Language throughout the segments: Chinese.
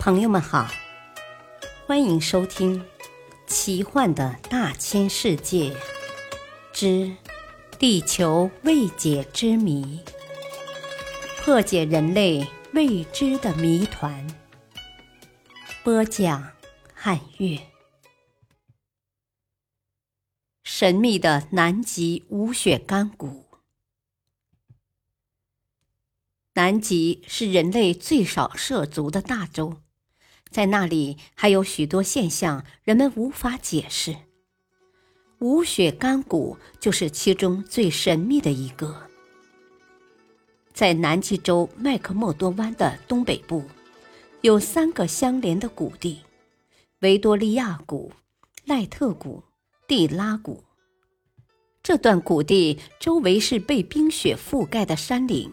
朋友们好，欢迎收听《奇幻的大千世界之地球未解之谜》，破解人类未知的谜团。播讲：汉月。神秘的南极无血干谷。南极是人类最少涉足的大洲，在那里还有许多现象人们无法解释。无血干谷就是其中最神秘的一个。在南极洲麦克默多湾的东北部，有三个相连的谷地：维多利亚谷、赖特谷、蒂拉谷。这段谷地周围是被冰雪覆盖的山岭。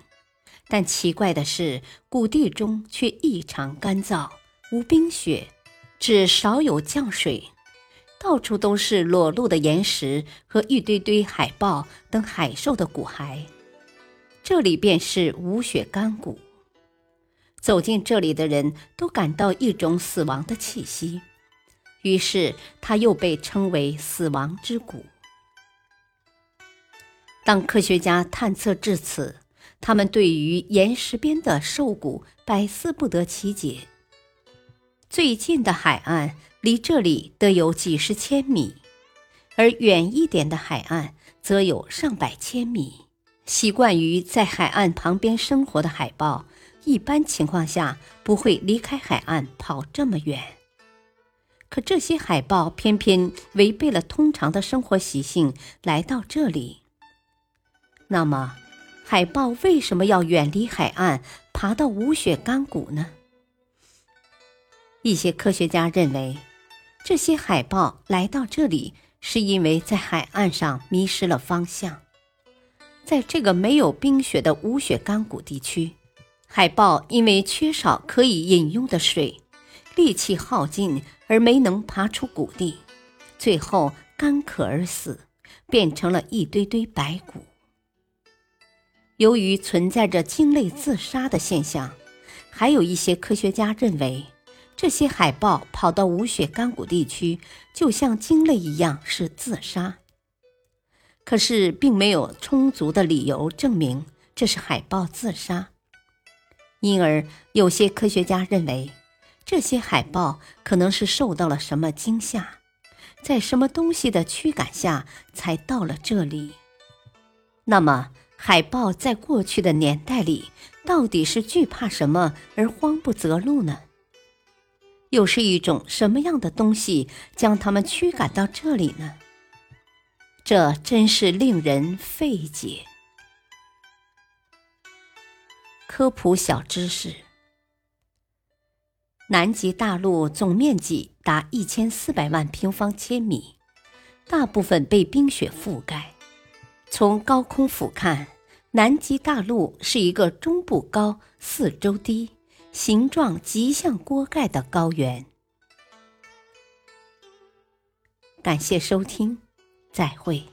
但奇怪的是，谷地中却异常干燥，无冰雪，只少有降水，到处都是裸露的岩石和一堆堆海豹等海兽的骨骸。这里便是无雪干谷。走进这里的人都感到一种死亡的气息，于是它又被称为“死亡之谷”。当科学家探测至此。他们对于岩石边的兽骨百思不得其解。最近的海岸离这里得有几十千米，而远一点的海岸则有上百千米。习惯于在海岸旁边生活的海豹，一般情况下不会离开海岸跑这么远。可这些海豹偏偏违背了通常的生活习性，来到这里。那么？海豹为什么要远离海岸，爬到无雪干谷呢？一些科学家认为，这些海豹来到这里是因为在海岸上迷失了方向。在这个没有冰雪的无雪干谷地区，海豹因为缺少可以饮用的水，力气耗尽而没能爬出谷地，最后干渴而死，变成了一堆堆白骨。由于存在着鲸类自杀的现象，还有一些科学家认为，这些海豹跑到无雪干谷地区，就像鲸类一样是自杀。可是，并没有充足的理由证明这是海豹自杀，因而有些科学家认为，这些海豹可能是受到了什么惊吓，在什么东西的驱赶下才到了这里。那么，海豹在过去的年代里，到底是惧怕什么而慌不择路呢？又是一种什么样的东西将他们驱赶到这里呢？这真是令人费解。科普小知识：南极大陆总面积达一千四百万平方千米，大部分被冰雪覆盖。从高空俯瞰，南极大陆是一个中部高、四周低、形状极像锅盖的高原。感谢收听，再会。